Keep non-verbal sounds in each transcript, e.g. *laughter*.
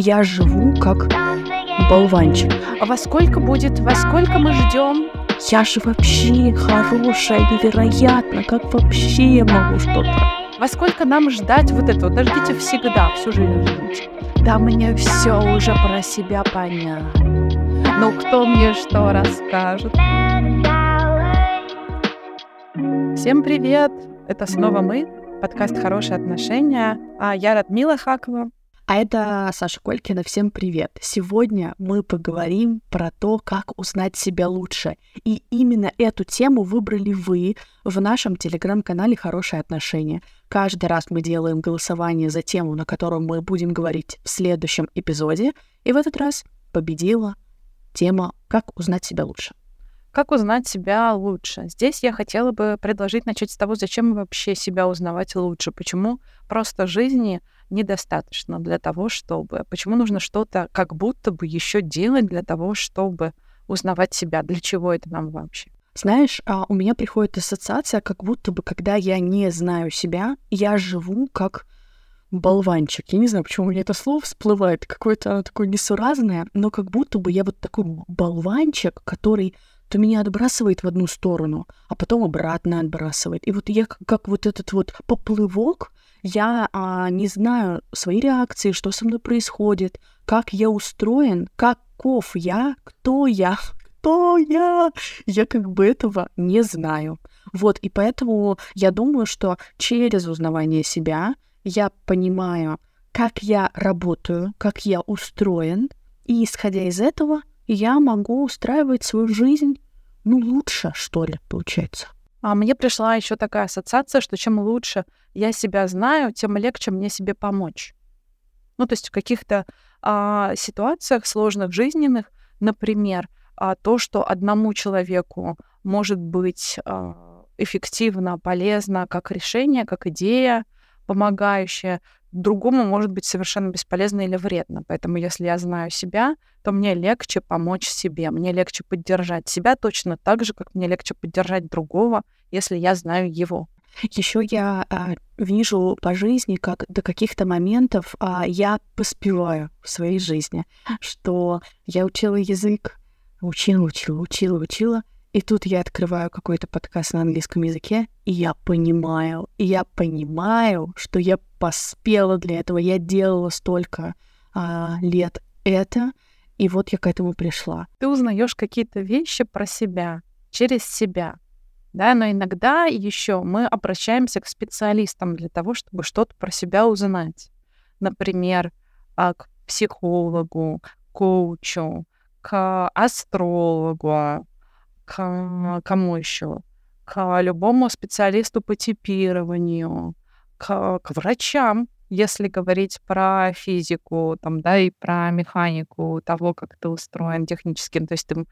Я живу как болванчик. А во сколько будет? Во сколько мы ждем? Я же вообще хорошая, невероятно. Как вообще я могу что-то? Во сколько нам ждать вот этого? Дождите всегда, всю жизнь ждите. Да мне все уже про себя понятно. Ну кто мне что расскажет? Всем привет! Это снова мы, подкаст «Хорошие отношения». А я Радмила Хакова. А это Саша Колькина. Всем привет! Сегодня мы поговорим про то, как узнать себя лучше. И именно эту тему выбрали вы в нашем телеграм-канале «Хорошие отношения». Каждый раз мы делаем голосование за тему, на которую мы будем говорить в следующем эпизоде. И в этот раз победила тема «Как узнать себя лучше». Как узнать себя лучше? Здесь я хотела бы предложить начать с того, зачем вообще себя узнавать лучше, почему просто жизни недостаточно для того, чтобы... Почему нужно что-то как будто бы еще делать для того, чтобы узнавать себя? Для чего это нам вообще? Знаешь, а, у меня приходит ассоциация, как будто бы, когда я не знаю себя, я живу как болванчик. Я не знаю, почему у меня это слово всплывает, какое-то оно такое несуразное, но как будто бы я вот такой болванчик, который то меня отбрасывает в одну сторону, а потом обратно отбрасывает. И вот я как, вот этот вот поплывок, я а, не знаю свои реакции, что со мной происходит, как я устроен, каков я, кто я, *laughs* кто я. Я как бы этого не знаю. Вот, и поэтому я думаю, что через узнавание себя я понимаю, как я работаю, как я устроен, и исходя из этого я могу устраивать свою жизнь, ну, лучше, что ли, получается. А мне пришла еще такая ассоциация, что чем лучше я себя знаю, тем легче мне себе помочь. Ну, то есть в каких-то а, ситуациях сложных, жизненных, например, а, то, что одному человеку может быть а, эффективно, полезно как решение, как идея, помогающая, другому может быть совершенно бесполезно или вредно. Поэтому если я знаю себя, то мне легче помочь себе, мне легче поддержать себя точно так же, как мне легче поддержать другого, если я знаю его. Еще я а, вижу по жизни, как до каких-то моментов а, я поспеваю в своей жизни, что я учила язык, учила, учила, учила, учила, и тут я открываю какой-то подкаст на английском языке, и я понимаю, и я понимаю, что я поспела для этого, я делала столько а, лет это, и вот я к этому пришла. Ты узнаешь какие-то вещи про себя, через себя. Да, но иногда еще мы обращаемся к специалистам для того, чтобы что-то про себя узнать. Например, а, к психологу, коучу, к астрологу, к кому еще? К любому специалисту по типированию, к, к врачам, если говорить про физику, там, да, и про механику того, как ты устроен технически. То есть ты,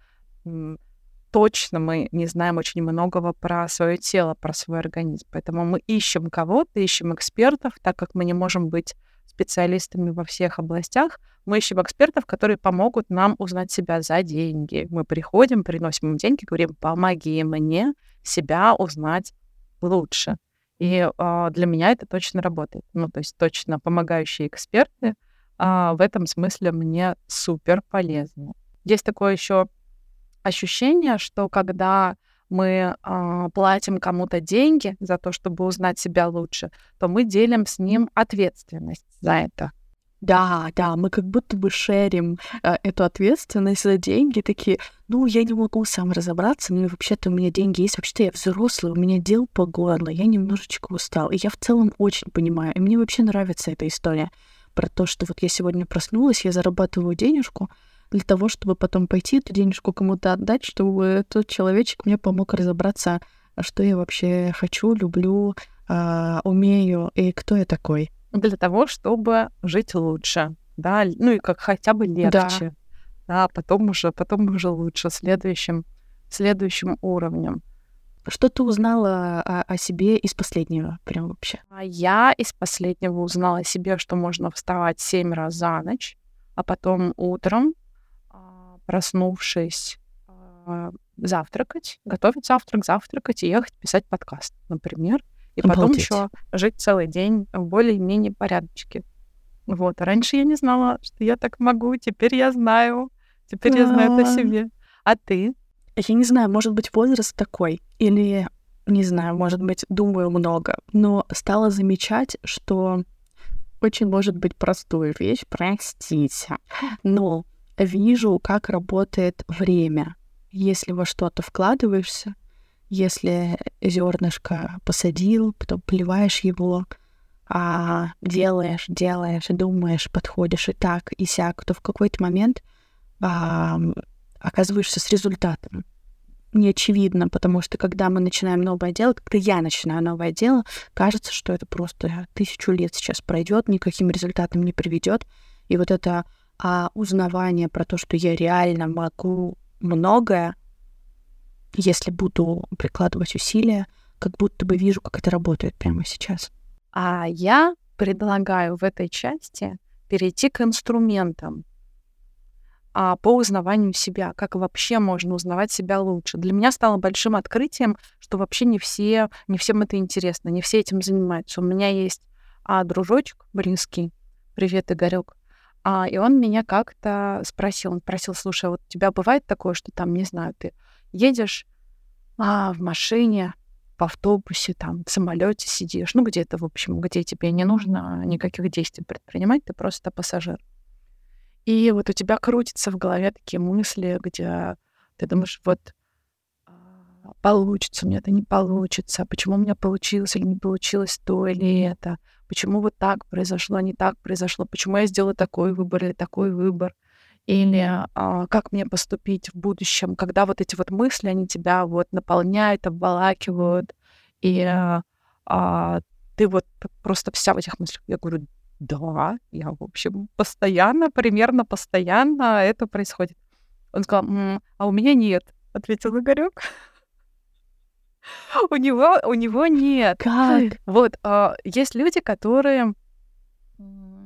точно мы не знаем очень многого про свое тело, про свой организм. Поэтому мы ищем кого-то, ищем экспертов, так как мы не можем быть специалистами во всех областях, мы ищем экспертов, которые помогут нам узнать себя за деньги. Мы приходим, приносим им деньги, говорим, помоги мне себя узнать лучше. И э, для меня это точно работает. Ну, то есть точно помогающие эксперты э, в этом смысле мне супер полезны. Есть такое еще ощущение, что когда мы э, платим кому-то деньги за то, чтобы узнать себя лучше, то мы делим с ним ответственность за это. Да, да, мы как будто бы шерим э, эту ответственность за деньги, такие, ну, я не могу сам разобраться, ну, вообще-то у меня деньги есть, вообще-то я взрослый, у меня дел по горло, я немножечко устал, и я в целом очень понимаю, и мне вообще нравится эта история про то, что вот я сегодня проснулась, я зарабатываю денежку, для того, чтобы потом пойти эту денежку кому-то отдать, чтобы этот человечек мне помог разобраться, что я вообще хочу, люблю, э, умею и кто я такой. Для того, чтобы жить лучше, да, ну и как хотя бы легче, да, да потом уже, потом уже лучше следующим, следующим уровнем. Что ты узнала о, о себе из последнего, прям вообще? А я из последнего узнала о себе, что можно вставать семь раз за ночь, а потом утром проснувшись, а, завтракать, готовить завтрак, завтракать и ехать писать подкаст, например. И Обалдеть. потом еще жить целый день в более-менее порядочке. Вот. А раньше я не знала, что я так могу. Теперь я знаю. Теперь я знаю это себе. А ты? Я не знаю, может быть, возраст такой. Или, не знаю, может быть, думаю много. Но стала замечать, что очень может быть простую вещь, простите. Но вижу, как работает время. Если во что-то вкладываешься, если зернышко посадил, потом поливаешь его, а делаешь, делаешь, думаешь, подходишь и так, и сяк, то в какой-то момент а, оказываешься с результатом. Не очевидно, потому что когда мы начинаем новое дело, когда я начинаю новое дело, кажется, что это просто тысячу лет сейчас пройдет, никаким результатом не приведет. И вот это а, узнавание про то, что я реально могу многое, если буду прикладывать усилия, как будто бы вижу, как это работает прямо сейчас. А я предлагаю в этой части перейти к инструментам а, по узнаванию себя, как вообще можно узнавать себя лучше. Для меня стало большим открытием, что вообще не все, не всем это интересно, не все этим занимаются. У меня есть а, дружочек близкий, привет, Игорек, а, и он меня как-то спросил, он спросил, слушай, а вот у тебя бывает такое, что там, не знаю, ты едешь а, в машине, в автобусе, там, в самолете сидишь, ну, где-то, в общем, где тебе не нужно никаких действий предпринимать, ты просто пассажир. И вот у тебя крутятся в голове такие мысли, где ты думаешь, вот получится, у меня это не получится, почему у меня получилось или не получилось то или это, почему вот так произошло, не так произошло, почему я сделала такой выбор или такой выбор или а, как мне поступить в будущем, когда вот эти вот мысли, они тебя вот наполняют, обволакивают, и а, а, ты вот просто вся в этих мыслях. Я говорю, да, я, в общем, постоянно, примерно постоянно это происходит. Он сказал, М, а у меня нет, ответил Игорек. *laughs* У него, у него нет. Как? Вот, а, есть люди, которые,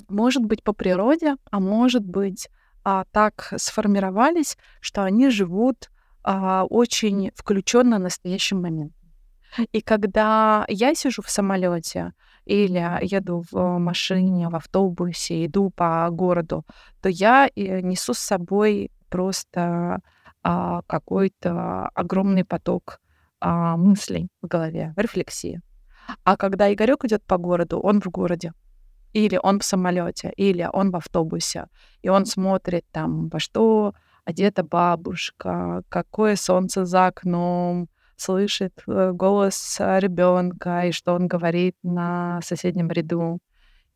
может быть, по природе, а может быть, а, так сформировались, что они живут а, очень включенно настоящем момент. И когда я сижу в самолете или еду в машине, в автобусе, иду по городу, то я э, несу с собой просто а, какой-то огромный поток а, мыслей в голове, рефлексии. А когда Игорек идет по городу, он в городе, или он в самолете, или он в автобусе, и он смотрит там, во что одета бабушка, какое солнце за окном, слышит э, голос ребенка и что он говорит на соседнем ряду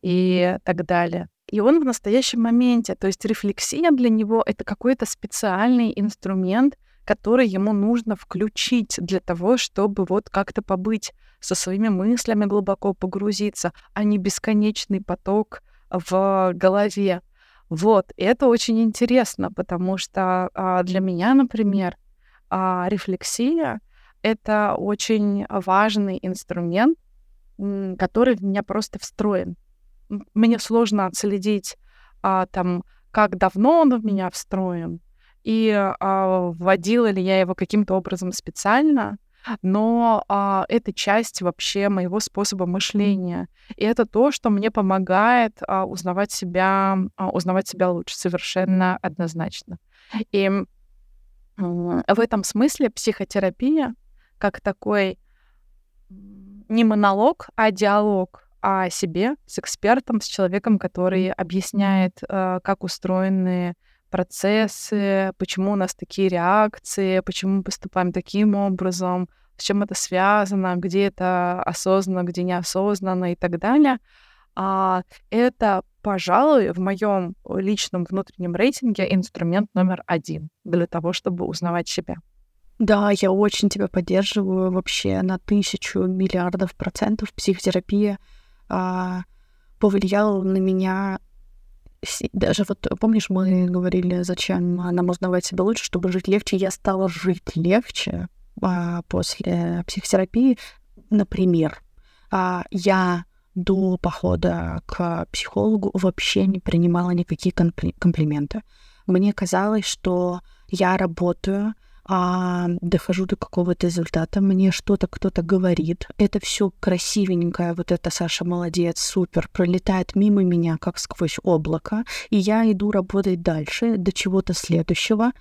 и так далее. И он в настоящем моменте, то есть рефлексия для него — это какой-то специальный инструмент, который ему нужно включить для того, чтобы вот как-то побыть со своими мыслями, глубоко погрузиться, а не бесконечный поток в голове. Вот, и это очень интересно, потому что а, для меня, например, а, рефлексия — это очень важный инструмент, который в меня просто встроен. Мне сложно отследить а, там, как давно он в меня встроен, и а, вводила ли я его каким-то образом специально, но а, это часть вообще моего способа мышления. И это то, что мне помогает а, узнавать себя, а, узнавать себя лучше, совершенно однозначно. И в этом смысле психотерапия как такой не монолог, а диалог о себе с экспертом, с человеком, который объясняет, а, как устроены процессы, почему у нас такие реакции, почему мы поступаем таким образом, с чем это связано, где это осознанно, где неосознанно и так далее. А это, пожалуй, в моем личном внутреннем рейтинге инструмент номер один для того, чтобы узнавать себя. Да, я очень тебя поддерживаю вообще на тысячу миллиардов процентов. Психотерапия а, повлияла на меня даже вот помнишь, мы говорили, зачем нам узнавать себя лучше, чтобы жить легче. Я стала жить легче а, после психотерапии. Например, а, я до похода к психологу вообще не принимала никакие компли- комплименты. Мне казалось, что я работаю а, дохожу до какого-то результата, мне что-то кто-то говорит, это все красивенькое, вот это Саша молодец, супер, пролетает мимо меня, как сквозь облако, и я иду работать дальше, до чего-то следующего.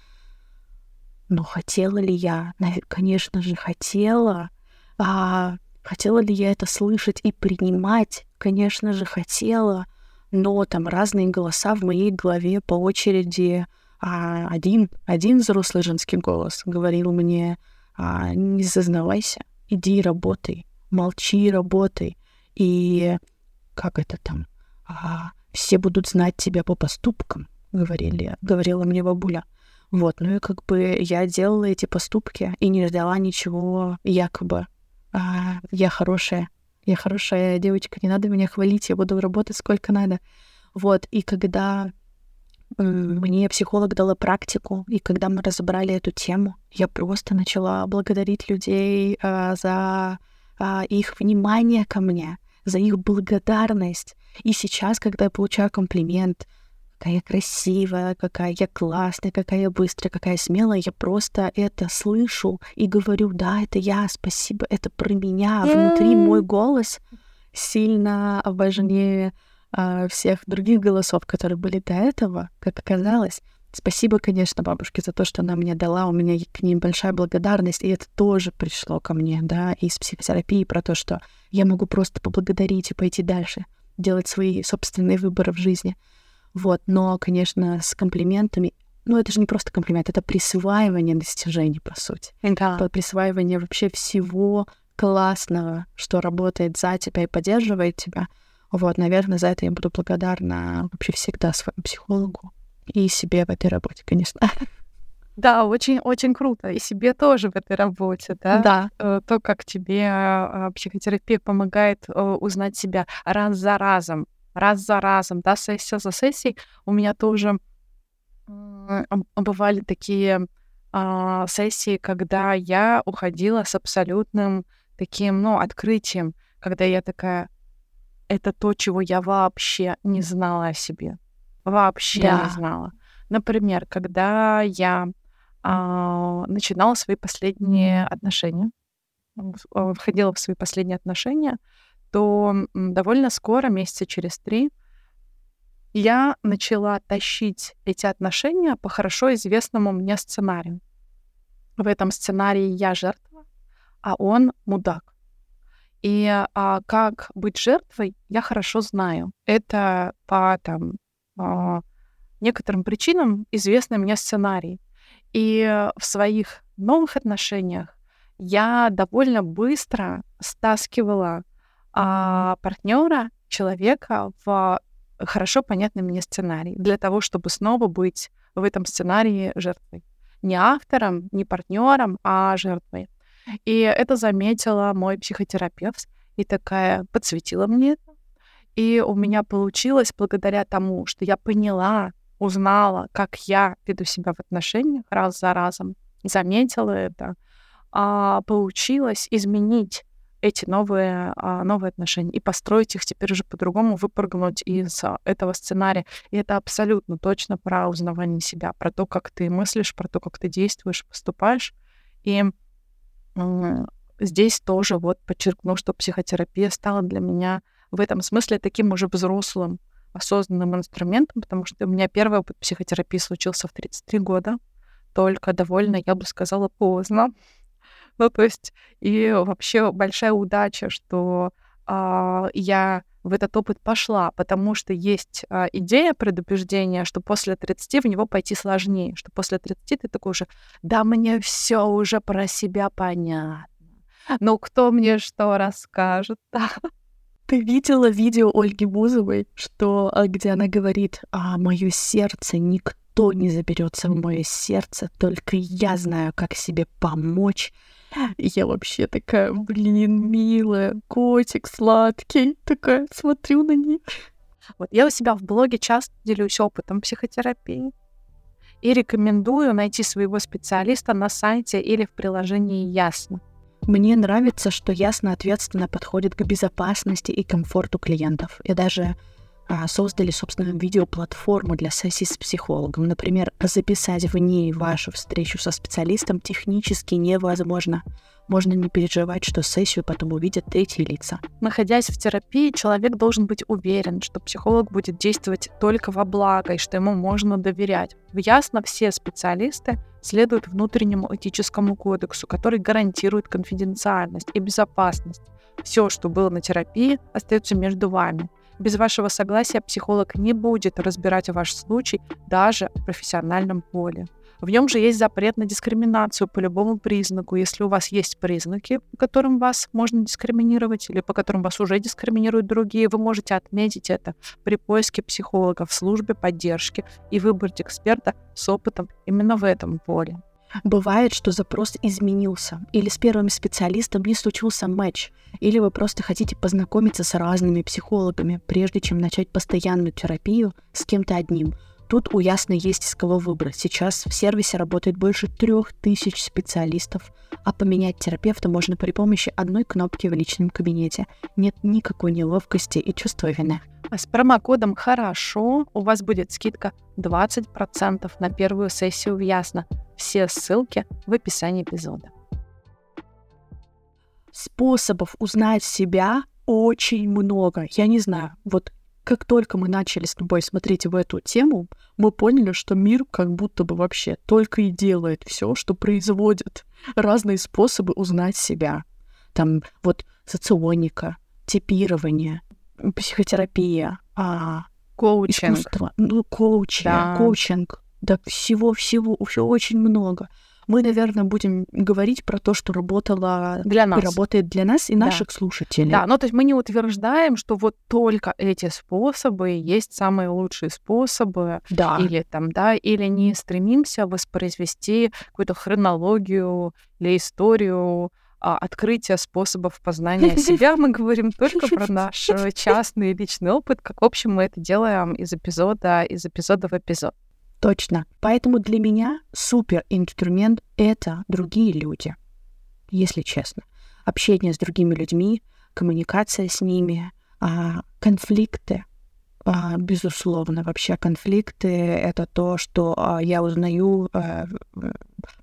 Но хотела ли я? Конечно же, хотела. А хотела ли я это слышать и принимать? Конечно же, хотела. Но там разные голоса в моей голове по очереди а один, один взрослый женский голос говорил мне, а, не зазнавайся, иди работай, молчи, работай. И как это там? А, все будут знать тебя по поступкам, говорили, говорила мне бабуля. Вот, ну и как бы я делала эти поступки и не ждала ничего якобы. А, я хорошая, я хорошая девочка, не надо меня хвалить, я буду работать сколько надо. Вот, и когда мне психолог дала практику, и когда мы разобрали эту тему, я просто начала благодарить людей а, за а, их внимание ко мне, за их благодарность. И сейчас, когда я получаю комплимент, какая я красивая, какая я классная, какая я быстрая, какая я смелая, я просто это слышу и говорю, да, это я, спасибо, это про меня. Внутри мой голос сильно важнее всех других голосов, которые были до этого, как оказалось. Спасибо, конечно, бабушке за то, что она мне дала. У меня к ней большая благодарность, и это тоже пришло ко мне, да, из психотерапии про то, что я могу просто поблагодарить и пойти дальше, делать свои собственные выборы в жизни. Вот, но, конечно, с комплиментами ну, это же не просто комплимент, это присваивание достижений, по сути. Да. Присваивание вообще всего классного, что работает за тебя и поддерживает тебя — вот, наверное, за это я буду благодарна вообще всегда своему психологу и себе в этой работе, конечно. *laughs* Да, очень-очень круто. И себе тоже в этой работе, да? Да. Э, то, как тебе а, психотерапия помогает э, узнать себя раз за разом, раз за разом, да, сессия за сессией. У меня тоже бывали такие а, сессии, когда я уходила с абсолютным таким, ну, открытием, когда я такая, это то, чего я вообще не знала о себе. Вообще да. не знала. Например, когда я а, начинала свои последние отношения, а, входила в свои последние отношения, то довольно скоро, месяца через три, я начала тащить эти отношения по хорошо известному мне сценарию. В этом сценарии я жертва, а он мудак. И а, как быть жертвой, я хорошо знаю. Это по там, а, некоторым причинам известный мне сценарий. И в своих новых отношениях я довольно быстро стаскивала а, партнера, человека в хорошо понятный мне сценарий для того, чтобы снова быть в этом сценарии жертвой. Не автором, не партнером, а жертвой. И это заметила мой психотерапевт и такая подсветила мне это. И у меня получилось благодаря тому, что я поняла, узнала, как я веду себя в отношениях раз за разом, заметила это, а, получилось изменить эти новые, а, новые отношения и построить их теперь уже по-другому, выпрыгнуть из а, этого сценария. И это абсолютно точно про узнавание себя, про то, как ты мыслишь, про то, как ты действуешь, поступаешь. И здесь тоже вот подчеркну, что психотерапия стала для меня в этом смысле таким уже взрослым, осознанным инструментом, потому что у меня первый опыт психотерапии случился в 33 года, только довольно, я бы сказала, поздно. Ну, то есть, и вообще большая удача, что а, я в этот опыт пошла, потому что есть а, идея предубеждения, что после 30 в него пойти сложнее, что после 30 ты такой уже, да мне все уже про себя понятно. Ну, кто мне что расскажет? *laughs* Ты видела видео Ольги Бузовой, что, а, где она говорит, а мое сердце никто не заберется в мое сердце, только я знаю, как себе помочь. Я вообще такая, блин, милая, котик сладкий, такая, смотрю на них. Вот я у себя в блоге часто делюсь опытом психотерапии и рекомендую найти своего специалиста на сайте или в приложении Ясно. Мне нравится, что ясно ответственно подходит к безопасности и комфорту клиентов. И даже создали, собственно, видеоплатформу для сессий с психологом. Например, записать в ней вашу встречу со специалистом технически невозможно. Можно не переживать, что сессию потом увидят третьи лица. Находясь в терапии, человек должен быть уверен, что психолог будет действовать только во благо и что ему можно доверять. Ясно, все специалисты следуют внутреннему этическому кодексу, который гарантирует конфиденциальность и безопасность. Все, что было на терапии, остается между вами. Без вашего согласия психолог не будет разбирать ваш случай даже в профессиональном поле. В нем же есть запрет на дискриминацию по любому признаку. Если у вас есть признаки, по которым вас можно дискриминировать или по которым вас уже дискриминируют другие, вы можете отметить это при поиске психолога в службе поддержки и выбрать эксперта с опытом именно в этом поле. Бывает, что запрос изменился, или с первым специалистом не случился матч, или вы просто хотите познакомиться с разными психологами, прежде чем начать постоянную терапию с кем-то одним. Тут у Ясно есть из кого выбрать. Сейчас в сервисе работает больше трех тысяч специалистов, а поменять терапевта можно при помощи одной кнопки в личном кабинете. Нет никакой неловкости и чувства вины. А с промокодом «Хорошо» у вас будет скидка 20% на первую сессию в Ясно. Все ссылки в описании эпизода. Способов узнать себя очень много. Я не знаю, вот как только мы начали с тобой смотреть в эту тему, мы поняли, что мир как будто бы вообще только и делает все, что производит разные способы узнать себя. Там вот соционика, типирование, психотерапия, а, коучинг. искусство, ну, коучинг, да. коучинг, да всего-всего, все очень много. Мы, наверное, будем говорить про то, что работало для нас. и работает для нас и наших да. слушателей. Да, ну то есть мы не утверждаем, что вот только эти способы есть самые лучшие способы, да. или там, да, или не стремимся воспроизвести какую-то хронологию или историю а, открытия способов познания *laughs* себя. Мы говорим только про наш *laughs* частный личный опыт, как, в общем, мы это делаем из эпизода, из эпизода в эпизод. Точно. Поэтому для меня супер инструмент — это другие люди, если честно. Общение с другими людьми, коммуникация с ними, а, конфликты, а, безусловно, вообще конфликты — это то, что а, я узнаю а,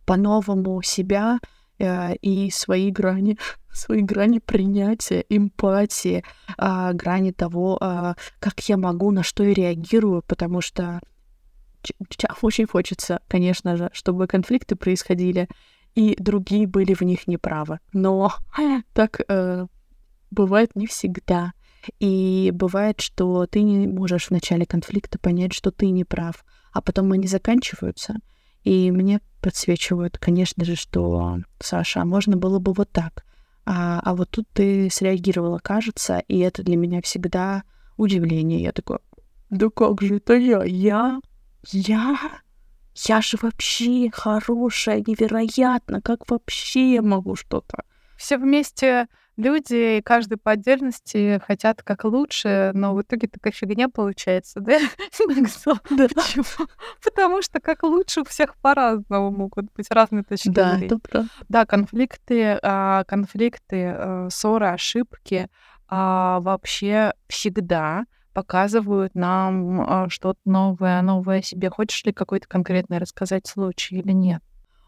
по-новому себя, Э, и свои грани, *laughs* свои грани принятия, эмпатии, грани того, как я могу, на что я реагирую, потому что очень хочется, конечно же, чтобы конфликты происходили, и другие были в них неправы. Но *laughs* так э, бывает не всегда. И бывает, что ты не можешь в начале конфликта понять, что ты не прав, а потом они заканчиваются. И мне подсвечивают, конечно же, что Саша, можно было бы вот так. А, а вот тут ты среагировала, кажется, и это для меня всегда удивление. Я такой, да как же это я? Я? Я? Я же вообще хорошая, невероятно. Как вообще я могу что-то? Все вместе люди, и каждый по отдельности хотят как лучше, но в итоге такая фигня получается, да? *laughs* Да. Потому что как лучше у всех по-разному могут быть разные точки Да, это правда. Да, конфликты, а, конфликты, э, ссоры, ошибки а, вообще всегда показывают нам а, что-то новое, новое себе. Хочешь ли какой-то конкретный рассказать случай или нет?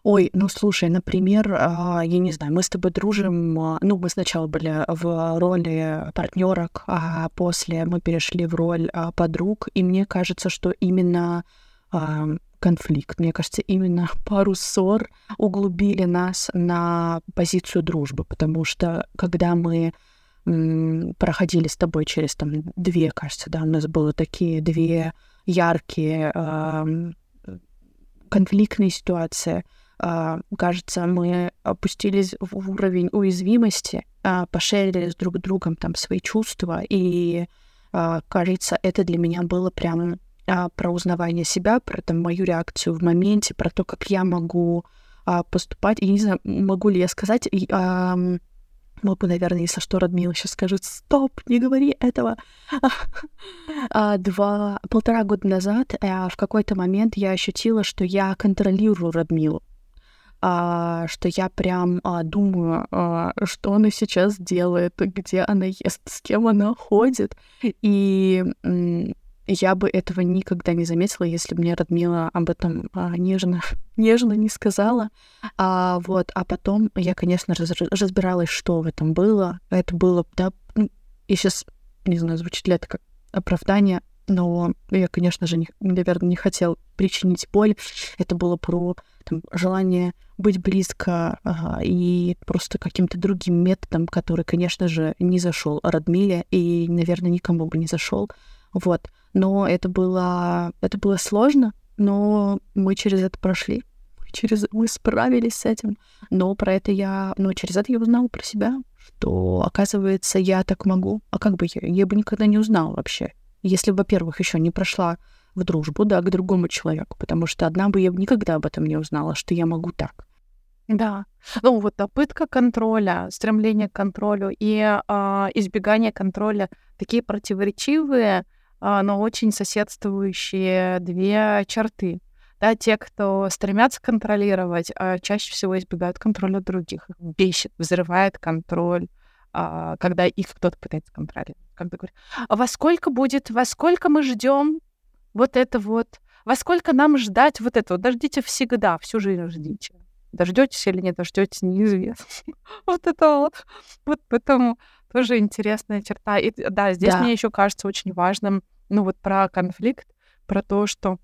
Ой, ну слушай, например, а, я не знаю, мы с тобой дружим, а, ну, мы сначала были в роли партнерок, а после мы перешли в роль подруг, и мне кажется, что именно конфликт, мне кажется, именно *laughs* пару ссор углубили нас на позицию дружбы, потому что когда мы проходили с тобой через там две, кажется, да, у нас было такие две яркие конфликтные ситуации, а, кажется, мы опустились в уровень уязвимости, а, пошерили с друг другом там свои чувства, и, а, кажется, это для меня было прям про узнавание себя, про там, мою реакцию в моменте, про то, как я могу поступать. И не знаю, могу ли я сказать, и, могу, наверное, если что, Радмила сейчас скажет, стоп, не говори этого. Два, полтора года назад в какой-то момент я ощутила, что я контролирую Радмилу а, что я прям а, думаю, а, что она сейчас делает, где она ест, с кем она ходит. И я бы этого никогда не заметила, если бы мне Радмила об этом а, нежно, *laughs* нежно не сказала. А, вот, а потом я, конечно, раз, разбиралась, что в этом было. Это было, да, ну, и сейчас, не знаю, звучит ли это как оправдание, но я, конечно же, не, наверное, не хотел причинить боль. Это было про там, желание быть близко ага, и просто каким-то другим методом, который, конечно же, не зашел Радмиле и, наверное, никому бы не зашел. Вот. Но это было, это было сложно, но мы через это прошли. Через, мы справились с этим. Но про это я... Но через это я узнала про себя, что, оказывается, я так могу. А как бы я? Я бы никогда не узнала вообще. Если, во-первых, еще не прошла в дружбу, да, к другому человеку, потому что одна бы я никогда об этом не узнала, что я могу так. Да. Ну вот попытка контроля, стремление к контролю и э, избегание контроля такие противоречивые, но очень соседствующие две черты. Да, те, кто стремятся контролировать, э, чаще всего избегают контроля других. Их бесит, взрывает контроль, э, когда их кто-то пытается контролировать. Когда говорят, а во сколько будет, во сколько мы ждем вот это вот, во сколько нам ждать вот это вот, дождите всегда, всю жизнь ждите. Дождетесь или не дождетесь, неизвестно. *laughs* вот это вот. Вот поэтому тоже интересная черта. И да, здесь да. мне еще кажется очень важным, ну вот про конфликт, про то, что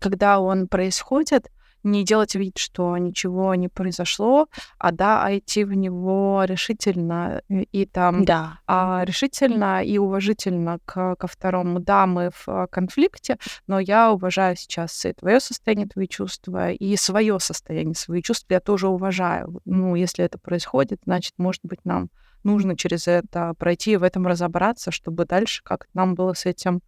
когда он происходит, не делать вид, что ничего не произошло, а да, а идти в него решительно и там да. а, решительно и уважительно к, ко второму. Да, мы в а, конфликте, но я уважаю сейчас и твое состояние, твои чувства, и свое состояние, свои чувства я тоже уважаю. Ну, если это происходит, значит, может быть, нам нужно через это пройти и в этом разобраться, чтобы дальше как нам было с этим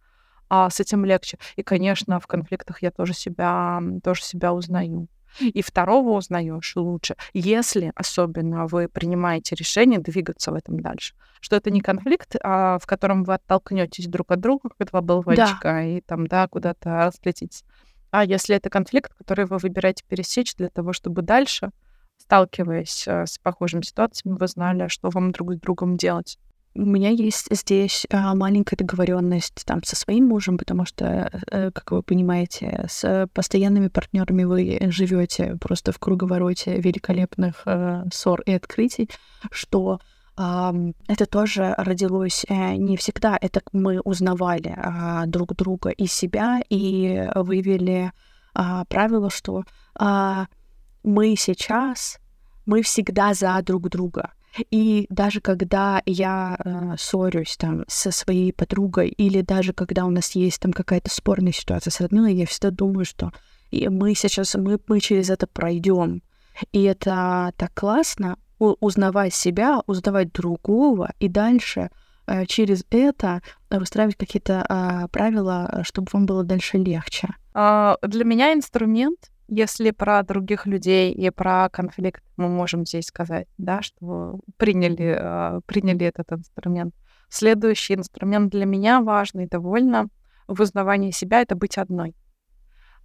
а с этим легче. И, конечно, в конфликтах я тоже себя, тоже себя узнаю. И второго узнаешь лучше, если особенно вы принимаете решение двигаться в этом дальше. Что это не конфликт, а в котором вы оттолкнетесь друг от друга, как два болванчика, да. и там, да, куда-то разлетитесь. А если это конфликт, который вы выбираете пересечь для того, чтобы дальше, сталкиваясь э, с похожими ситуациями, вы знали, что вам друг с другом делать у меня есть здесь а, маленькая договоренность там со своим мужем, потому что, э, как вы понимаете, с постоянными партнерами вы живете просто в круговороте великолепных э, ссор и открытий, что это тоже родилось э, не всегда. Это мы узнавали а, друг друга и себя и вывели а, правило, что мы сейчас мы всегда за друг друга. И даже когда я э, ссорюсь там со своей подругой, или даже когда у нас есть там какая-то спорная ситуация с Радмилой, я всегда думаю, что и мы сейчас, мы, мы через это пройдем. И это так классно, узнавать себя, узнавать другого, и дальше э, через это выстраивать какие-то э, правила, чтобы вам было дальше легче. А, для меня инструмент если про других людей и про конфликт мы можем здесь сказать, да, что приняли, э, приняли этот инструмент. Следующий инструмент для меня важный довольно в узнавании себя — это быть одной.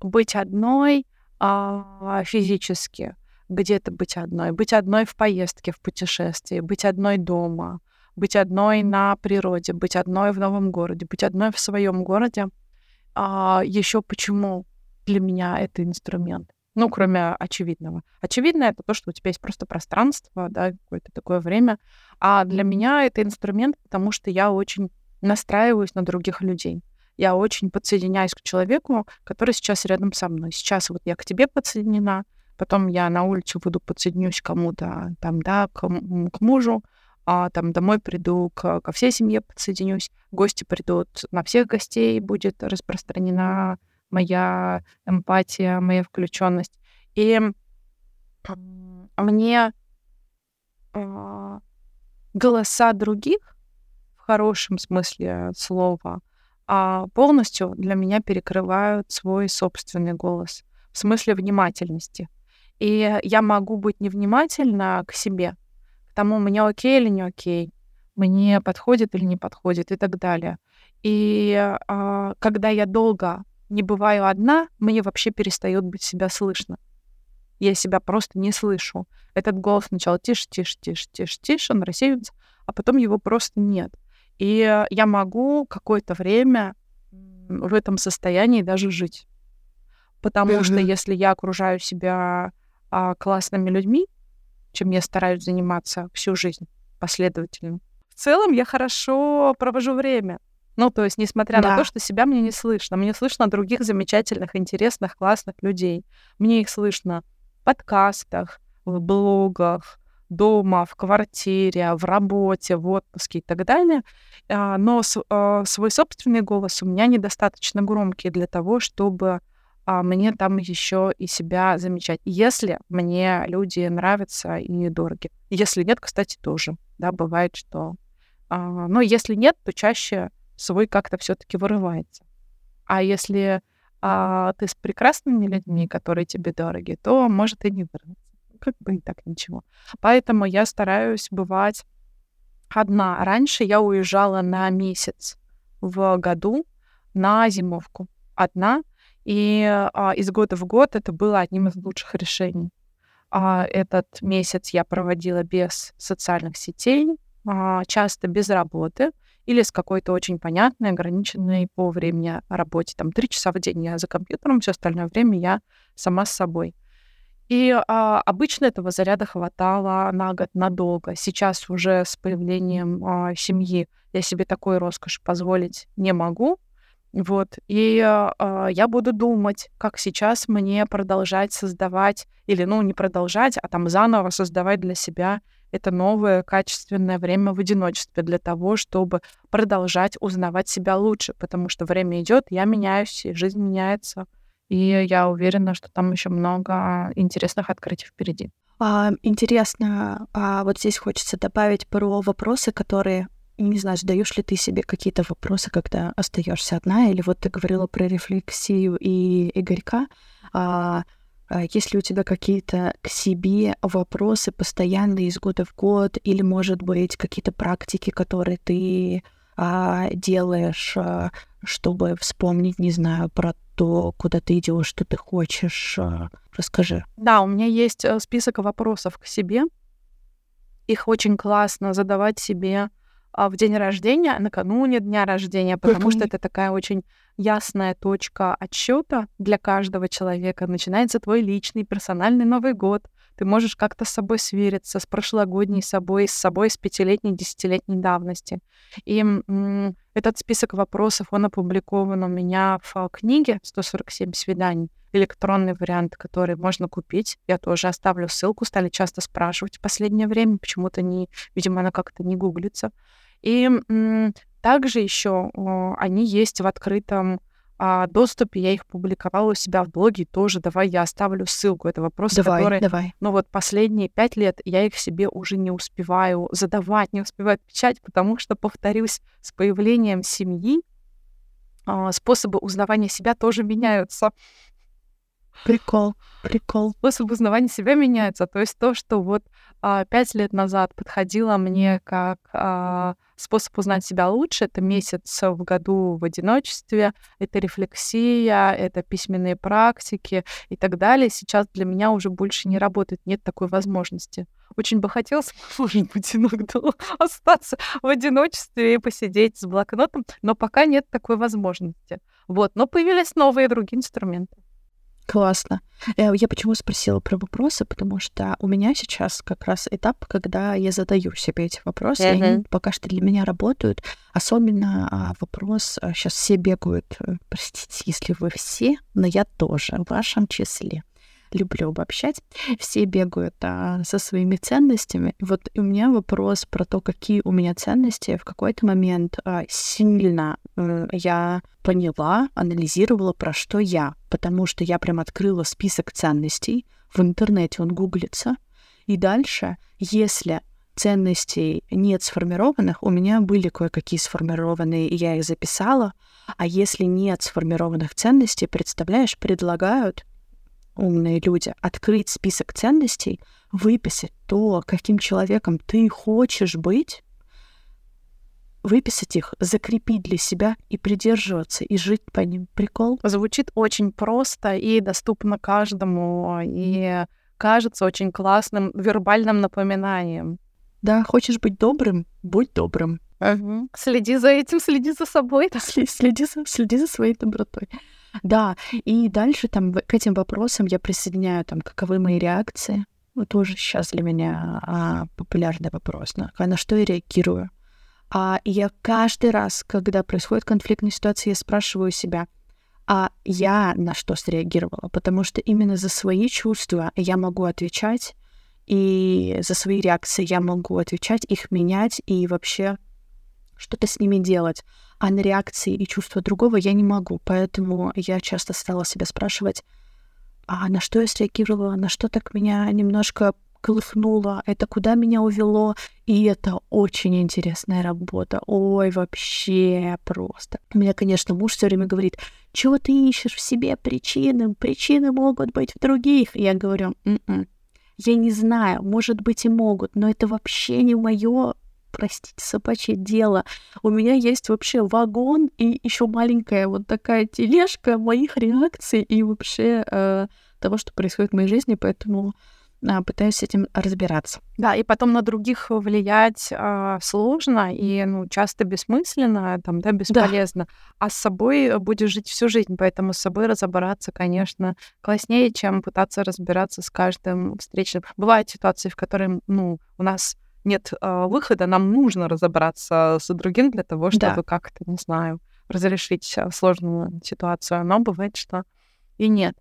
Быть одной а, физически, где-то быть одной. Быть одной в поездке, в путешествии, быть одной дома, быть одной на природе, быть одной в новом городе, быть одной в своем городе. А, еще почему? Для меня это инструмент. Ну, кроме очевидного. Очевидно это то, что у тебя есть просто пространство, да, какое-то такое время. А для меня это инструмент, потому что я очень настраиваюсь на других людей. Я очень подсоединяюсь к человеку, который сейчас рядом со мной. Сейчас вот я к тебе подсоединена, потом я на улицу выйду, подсоединюсь к кому-то, там, да, к, к мужу, а там домой приду, к, ко всей семье подсоединюсь, гости придут, на всех гостей будет распространена моя эмпатия, моя включенность. И мне э, голоса других в хорошем смысле слова а полностью для меня перекрывают свой собственный голос в смысле внимательности. И я могу быть невнимательна к себе, к тому, мне окей или не окей, мне подходит или не подходит и так далее. И а, когда я долго не бываю одна, мне вообще перестает быть себя слышно. Я себя просто не слышу. Этот голос сначала тише, тише, тише, тише, тише, он рассеивается, а потом его просто нет. И я могу какое-то время в этом состоянии даже жить. Потому mm-hmm. что если я окружаю себя а, классными людьми, чем я стараюсь заниматься всю жизнь последовательно, в целом я хорошо провожу время. Ну, то есть, несмотря да. на то, что себя мне не слышно, мне слышно других замечательных, интересных, классных людей. Мне их слышно в подкастах, в блогах, дома, в квартире, в работе, в отпуске и так далее. А, но а, свой собственный голос у меня недостаточно громкий для того, чтобы а, мне там еще и себя замечать. Если мне люди нравятся и дороги. Если нет, кстати, тоже. Да, бывает, что... Но если нет, то чаще свой как-то все-таки вырывается. А если а, ты с прекрасными людьми, которые тебе дороги, то может и не вырваться как бы и так ничего. Поэтому я стараюсь бывать одна. Раньше я уезжала на месяц в году на зимовку одна, и а, из года в год это было одним из лучших решений. А, этот месяц я проводила без социальных сетей, а, часто без работы или с какой-то очень понятной, ограниченной по времени работе. Там три часа в день я за компьютером, все остальное время я сама с собой. И а, обычно этого заряда хватало на год надолго. Сейчас уже с появлением а, семьи я себе такой роскошь позволить не могу. Вот. И а, я буду думать, как сейчас мне продолжать создавать, или, ну, не продолжать, а там заново создавать для себя это новое качественное время в одиночестве для того, чтобы продолжать узнавать себя лучше, потому что время идет, я меняюсь, и жизнь меняется. И я уверена, что там еще много интересных открытий впереди. А, интересно, а вот здесь хочется добавить про вопросы, которые не знаю, задаешь ли ты себе какие-то вопросы, когда остаешься одна, или вот ты говорила про рефлексию и Игорька. А, а есть ли у тебя какие-то к себе вопросы постоянные из года в год, или, может быть, какие-то практики, которые ты а, делаешь, а, чтобы вспомнить, не знаю, про то, куда ты идешь, что ты хочешь. А, расскажи. Да, у меня есть э, список вопросов к себе. Их очень классно задавать себе в день рождения, накануне дня рождения, потому что это такая очень ясная точка отсчета для каждого человека. Начинается твой личный персональный Новый год. Ты можешь как-то с собой свериться, с прошлогодней собой, с собой с пятилетней, десятилетней давности. И этот список вопросов, он опубликован у меня в книге «147 свиданий», электронный вариант, который можно купить. Я тоже оставлю ссылку, стали часто спрашивать в последнее время, почему-то не, видимо, она как-то не гуглится. И также еще они есть в открытом а, доступе, я их публиковала у себя в блоге тоже. Давай я оставлю ссылку. Это вопросы, давай, которые... Давай. Ну вот последние пять лет я их себе уже не успеваю задавать, не успеваю отвечать, потому что, повторюсь, с появлением семьи а, способы узнавания себя тоже меняются. Прикол, прикол. Способ узнавания себя меняется. То есть то, что вот а, пять лет назад подходило мне как способ узнать себя лучше, это месяц в году в одиночестве, это рефлексия, это письменные практики и так далее. Сейчас для меня уже больше не работает, нет такой возможности. Очень бы хотелось, *laughs* может быть, иногда *laughs* остаться в одиночестве и посидеть с блокнотом, но пока нет такой возможности. Вот, но появились новые другие инструменты. Классно. Э, я почему спросила про вопросы, потому что у меня сейчас как раз этап, когда я задаю себе эти вопросы, uh-huh. и они пока что для меня работают. Особенно а, вопрос, сейчас а, все бегают, э, простите, если вы все, но я тоже в вашем числе люблю обобщать. Все бегают а, со своими ценностями. вот у меня вопрос про то, какие у меня ценности. В какой-то момент а, сильно а, я поняла, анализировала, про что я. Потому что я прям открыла список ценностей. В интернете он гуглится. И дальше, если ценностей нет сформированных, у меня были кое-какие сформированные, и я их записала. А если нет сформированных ценностей, представляешь, предлагают умные люди, открыть список ценностей, выписать то, каким человеком ты хочешь быть, выписать их, закрепить для себя и придерживаться, и жить по ним. Прикол? Звучит очень просто и доступно каждому, и кажется очень классным вербальным напоминанием. Да, хочешь быть добрым, будь добрым. Угу. Следи за этим, следи за собой. *laughs* Следи за, следи за своей добротой. Да, и дальше там к этим вопросам я присоединяю там, каковы мои реакции. Ну, тоже сейчас для меня а, популярный вопрос, на, на что я реагирую. А я каждый раз, когда происходит конфликтная ситуация, я спрашиваю себя, а я на что среагировала? Потому что именно за свои чувства я могу отвечать, и за свои реакции я могу отвечать, их менять и вообще что-то с ними делать. А на реакции и чувства другого я не могу. Поэтому я часто стала себя спрашивать, а на что я среагировала, на что так меня немножко колыхнуло, это куда меня увело, и это очень интересная работа. Ой, вообще просто. У меня, конечно, муж все время говорит, чего ты ищешь в себе причины? Причины могут быть в других. я говорю, М-м, я не знаю, может быть и могут, но это вообще не мое простите, собачье дело. У меня есть вообще вагон и еще маленькая вот такая тележка моих реакций и вообще э, того, что происходит в моей жизни, поэтому э, пытаюсь с этим разбираться. Да, и потом на других влиять э, сложно и ну, часто бессмысленно, там, да, бесполезно. Да. А с собой будешь жить всю жизнь, поэтому с собой разобраться, конечно, класснее, чем пытаться разбираться с каждым встречным. Бывают ситуации, в которых, ну, у нас нет э, выхода, нам нужно разобраться с другим для того, чтобы да. как-то, не знаю, разрешить а, сложную ситуацию. Но бывает, что и нет.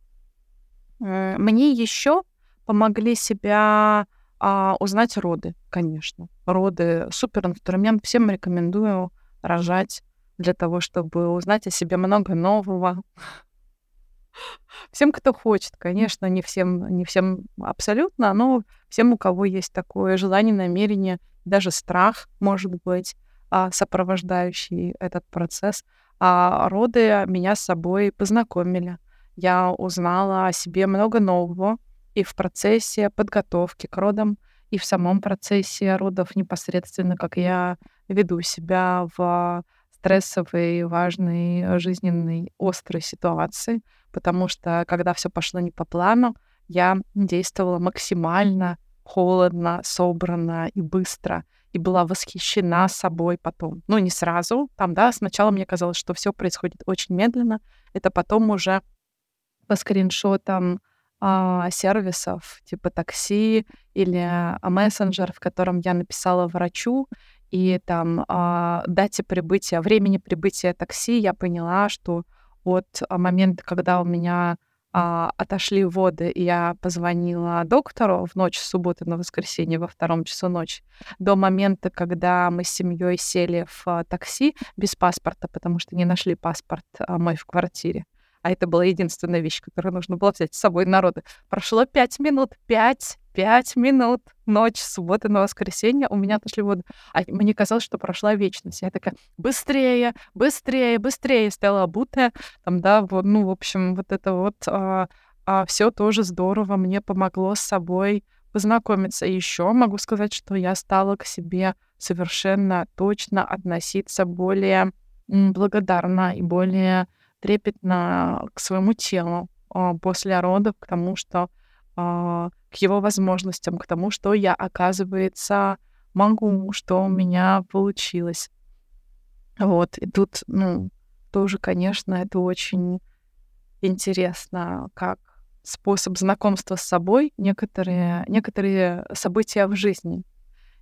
Мне еще помогли себя а, узнать роды, конечно. Роды супер инструмент. Всем рекомендую рожать для того, чтобы узнать о себе много нового. Всем, кто хочет, конечно, не всем, не всем абсолютно, но всем, у кого есть такое желание, намерение, даже страх, может быть, а, сопровождающий этот процесс. А роды меня с собой познакомили. Я узнала о себе много нового и в процессе подготовки к родам, и в самом процессе родов непосредственно, как я веду себя в стрессовой, важной, жизненной, острой ситуации потому что когда все пошло не по плану, я действовала максимально холодно, собрано и быстро, и была восхищена собой потом. Ну, не сразу, там, да, сначала мне казалось, что все происходит очень медленно, это потом уже по скриншотам а, сервисов типа такси или а, мессенджер, в котором я написала врачу, и там а, дате прибытия, времени прибытия такси, я поняла, что от а, момента, когда у меня а, отошли воды, и я позвонила доктору в ночь с субботы на воскресенье во втором часу ночи, до момента, когда мы с семьей сели в а, такси без паспорта, потому что не нашли паспорт а, мой в квартире. А это была единственная вещь, которую нужно было взять с собой народу. Прошло пять минут, пять пять минут, ночь, суббота на воскресенье, у меня отошли воды. А мне казалось, что прошла вечность. Я такая, быстрее, быстрее, быстрее, стала обутая. Там, да, вот, ну, в общем, вот это вот а, а, все тоже здорово, мне помогло с собой познакомиться. И еще могу сказать, что я стала к себе совершенно точно относиться более благодарна и более трепетно к своему телу а, после родов, к тому, что а, к его возможностям, к тому, что я, оказывается, могу, что у меня получилось. Вот, и тут, ну, тоже, конечно, это очень интересно, как способ знакомства с собой некоторые, некоторые события в жизни.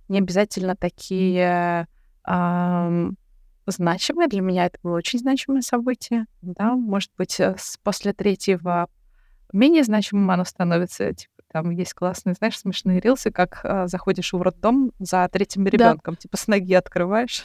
Не обязательно такие эм, значимые. Для меня это было очень значимое событие. Да? Может быть, э, после третьего менее значимым оно становится. Типа, там есть классные, знаешь, смешные рилсы, как э, заходишь в роддом за третьим ребенком, да. типа с ноги открываешь.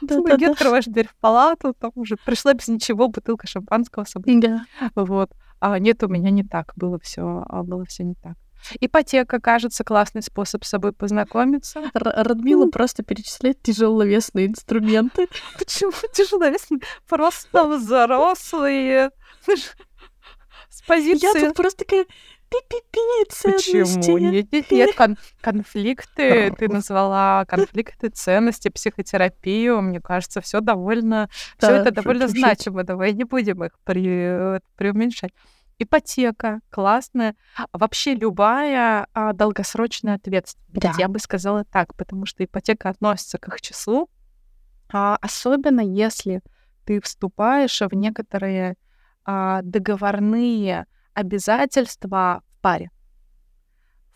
Да, *laughs* с ноги да, открываешь дверь в палату, там уже пришла без ничего, бутылка шампанского с собой. Да. Вот. А нет, у меня не так. Было все, а было все не так. Ипотека, кажется, классный способ с собой познакомиться. Р Радмила просто перечисляет тяжеловесные инструменты. *laughs* Почему тяжеловесные? Просто взрослые *laughs* с позиции... Я тут просто такая пи-пи-пи, Почему? Нет, нет, нет, кон- конфликты, ты назвала конфликты, ценности, психотерапию, мне кажется, все довольно, да, все это довольно шут, значимо, давай не будем их при, преуменьшать. ипотека классная, вообще любая а, долгосрочная ответственность. Да. Я бы сказала так, потому что ипотека относится к их числу, а, особенно если ты вступаешь в некоторые а, договорные обязательства в паре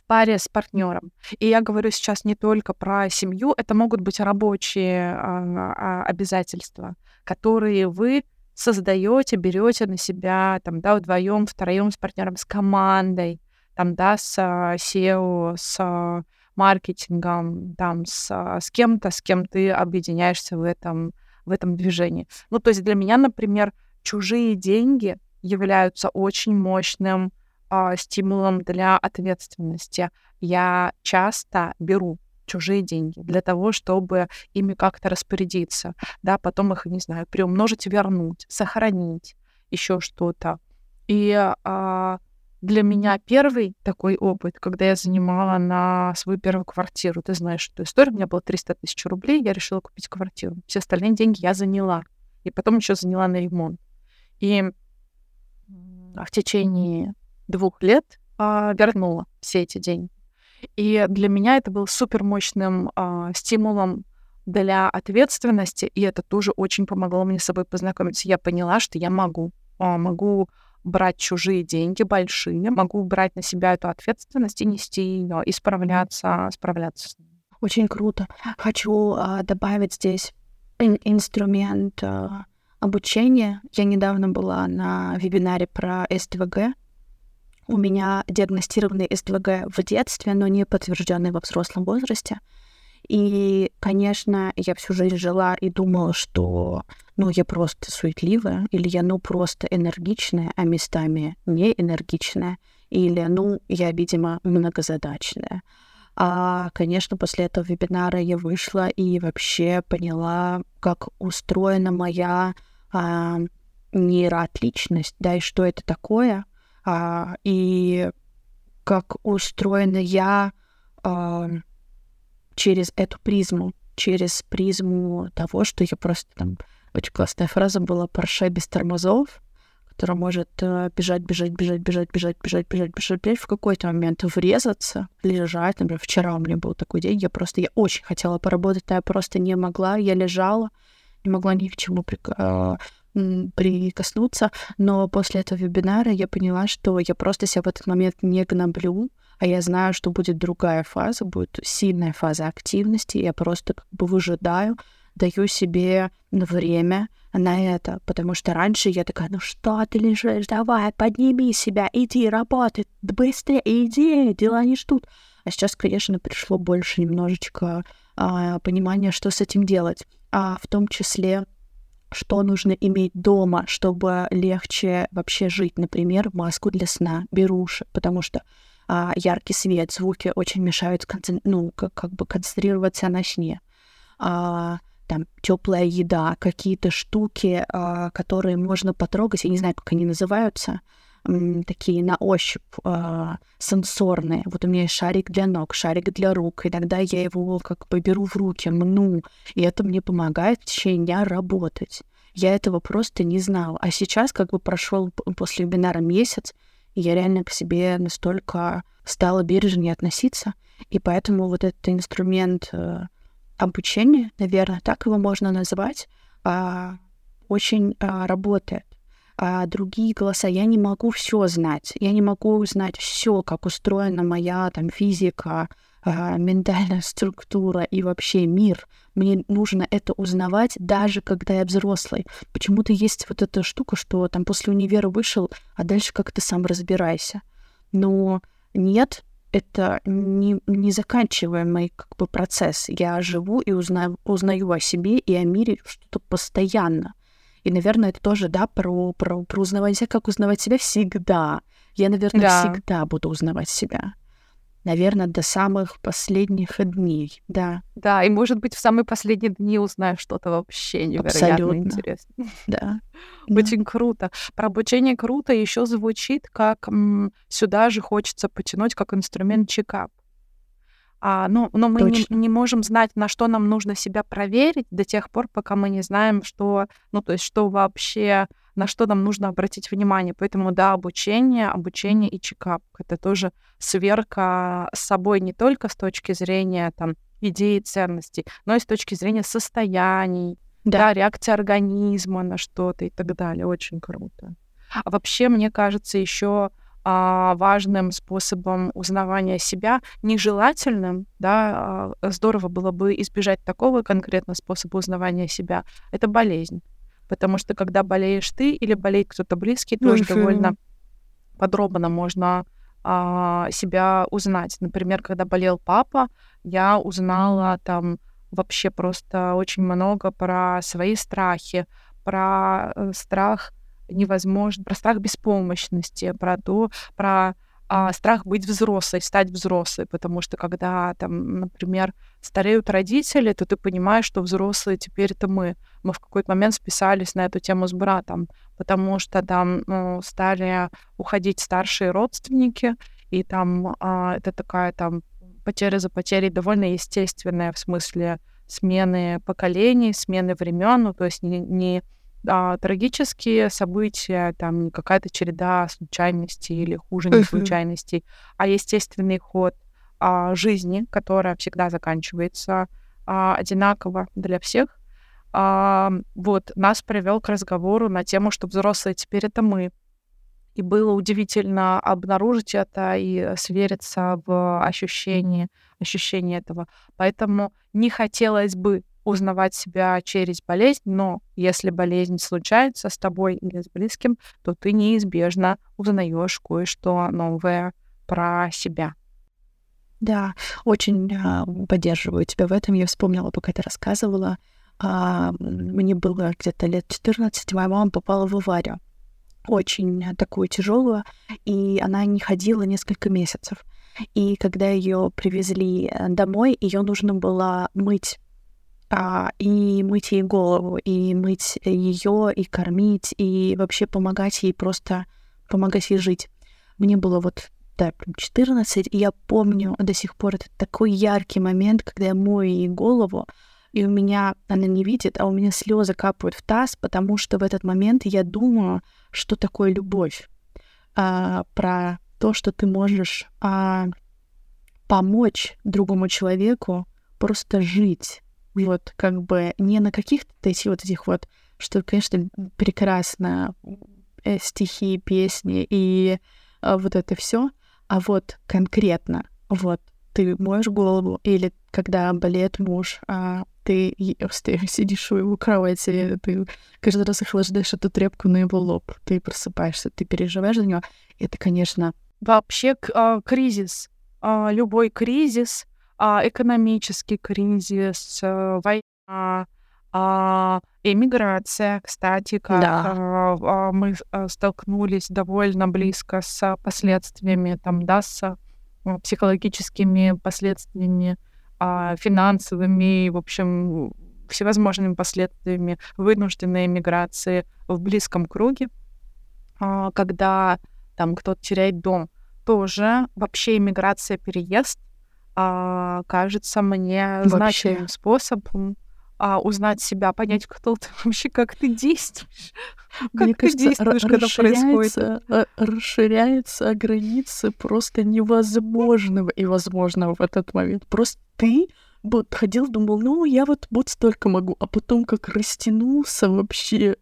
паре с партнером. И я говорю сейчас не только про семью, это могут быть рабочие а, а, обязательства, которые вы создаете, берете на себя, там, да, вдвоем, втроем с партнером, с командой, там, да, с SEO, с маркетингом, там, с, с кем-то, с кем ты объединяешься в этом, в этом движении. Ну, то есть для меня, например, чужие деньги являются очень мощным э, стимулом для ответственности. Я часто беру чужие деньги для того, чтобы ими как-то распорядиться, да, потом их, не знаю, приумножить, вернуть, сохранить, еще что-то. И а, для меня первый такой опыт, когда я занимала на свою первую квартиру. Ты знаешь эту историю. У меня было 300 тысяч рублей, я решила купить квартиру. Все остальные деньги я заняла. И потом еще заняла на ремонт. И в течение двух лет а, вернула все эти деньги. И для меня это был супер мощным а, стимулом для ответственности, и это тоже очень помогло мне с собой познакомиться. Я поняла, что я могу, а, могу брать чужие деньги большие, могу брать на себя эту ответственность и нести ее, и справляться, справляться с ней. Очень круто. Хочу а, добавить здесь ин- инструмент а, обучения. Я недавно была на вебинаре про СТВГ, у меня диагностированный СДВГ в детстве, но не подтвержденный во взрослом возрасте. И, конечно, я всю жизнь жила и думала, что ну, я просто суетливая, или я, ну, просто энергичная, а местами не энергичная, или, ну, я, видимо, многозадачная. А, конечно, после этого вебинара я вышла и вообще поняла, как устроена моя а, нейроотличность, да, и что это такое — а, и как устроена я а, через эту призму, через призму того, что я просто там... Очень классная фраза была «Порше без тормозов», которая может э, бежать, бежать, бежать, бежать, бежать, бежать, бежать, бежать, бежать, в какой-то момент врезаться, лежать. Например, вчера у меня был такой день, я просто, я очень хотела поработать, но я просто не могла, я лежала, не могла ни к чему а, прикоснуться, но после этого вебинара я поняла, что я просто себя в этот момент не гноблю, а я знаю, что будет другая фаза, будет сильная фаза активности, я просто как бы выжидаю, даю себе время на это, потому что раньше я такая, ну что ты лежишь, давай, подними себя, иди работай, быстрее, иди, дела не ждут. А сейчас, конечно, пришло больше немножечко а, понимания, что с этим делать, а в том числе что нужно иметь дома, чтобы легче вообще жить. Например, маску для сна, беруши, потому что а, яркий свет, звуки очень мешают концен... ну, как, как бы концентрироваться на сне. А, там теплая еда, какие-то штуки, а, которые можно потрогать, я не знаю, как они называются, такие на ощупь э, сенсорные. Вот у меня есть шарик для ног, шарик для рук. Иногда я его как бы беру в руки, мну, и это мне помогает в течение дня работать. Я этого просто не знала. А сейчас как бы прошел после вебинара месяц, и я реально к себе настолько стала бережнее относиться, и поэтому вот этот инструмент э, обучения, наверное, так его можно назвать, э, очень э, работает а другие голоса. Я не могу все знать. Я не могу узнать все, как устроена моя там физика, а, ментальная структура и вообще мир. Мне нужно это узнавать, даже когда я взрослый. Почему-то есть вот эта штука, что там после универа вышел, а дальше как то сам разбирайся. Но нет, это не, не заканчиваемый как бы процесс. Я живу и узнаю, узнаю о себе и о мире что-то постоянно. И, наверное, это тоже, да, про, про, про узнавать себя, как узнавать себя всегда. Я, наверное, да. всегда буду узнавать себя. Наверное, до самых последних дней, да. Да, и, может быть, в самые последние дни узнаю что-то вообще невероятно Абсолютно. интересное. Да. *laughs* Очень да. круто. Про обучение круто еще звучит, как м, сюда же хочется потянуть как инструмент чекап. А, ну, но мы не, не можем знать, на что нам нужно себя проверить до тех пор, пока мы не знаем, что, ну, то есть, что вообще на что нам нужно обратить внимание. Поэтому, да, обучение, обучение и чекап — это тоже сверка с собой не только с точки зрения там идеи ценностей, но и с точки зрения состояний, да, да реакции организма на что-то и так далее. Очень круто. А вообще, мне кажется, еще важным способом узнавания себя, нежелательным, да, а, здорово было бы избежать такого конкретного способа узнавания себя, это болезнь. Потому что когда болеешь ты или болеет кто-то близкий, тоже довольно подробно можно а, себя узнать. Например, когда болел папа, я узнала там вообще просто очень много про свои страхи, про э, страх невозможно, про страх беспомощности, про то, про а, страх быть взрослой, стать взрослой, потому что когда там, например, стареют родители, то ты понимаешь, что взрослые теперь это мы. Мы в какой-то момент списались на эту тему с братом, потому что там ну, стали уходить старшие родственники, и там а, это такая там потеря за потерей довольно естественная в смысле смены поколений, смены времен, ну то есть не, не а, трагические события, там не какая-то череда случайностей или хуже не случайностей, а естественный ход а, жизни, которая всегда заканчивается а, одинаково для всех. А, вот нас привел к разговору на тему, что взрослые теперь это мы. И было удивительно обнаружить это и свериться в ощущении, ощущение этого. Поэтому не хотелось бы узнавать себя через болезнь, но если болезнь случается с тобой или с близким, то ты неизбежно узнаешь кое-что новое про себя. Да, очень э, поддерживаю тебя в этом. Я вспомнила, пока ты рассказывала. Э, мне было где-то лет 14, моя мама попала в аварию. Очень такую тяжелую, и она не ходила несколько месяцев. И когда ее привезли э, домой, ее нужно было мыть а, и мыть ей голову, и мыть ее, и кормить, и вообще помогать ей просто помогать ей жить. Мне было вот да, 14, и я помню до сих пор это такой яркий момент, когда я мою ей голову, и у меня она не видит, а у меня слезы капают в таз, потому что в этот момент я думаю, что такое любовь, а, про то, что ты можешь а, помочь другому человеку просто жить, вот как бы не на каких-то эти вот этих вот, что, конечно, прекрасно э, стихи, песни и а, вот это все, а вот конкретно, вот ты моешь голову, или когда болеет муж, а ты, ты сидишь у его кровати, ты каждый раз охлаждаешь эту тряпку на его лоб, ты просыпаешься, ты переживаешь за него. Это, конечно... Вообще а, кризис, а, любой кризис, экономический кризис, а, война, а, эмиграция, кстати, как да. а, а, мы а, столкнулись довольно близко с последствиями, там, да, с а, психологическими последствиями, а, финансовыми, в общем, всевозможными последствиями вынужденной эмиграции в близком круге, а, когда там кто-то теряет дом, тоже вообще иммиграция, переезд а, кажется мне вообще. значимым способом а, узнать себя, понять, кто ты *laughs* вообще, как ты действуешь. *laughs* Как Мне ты кажется, действуешь, когда происходит. Э, расширяются границы просто невозможного и возможного в этот момент. Просто ты вот ходил, думал, ну, я вот вот столько могу, а потом как растянулся вообще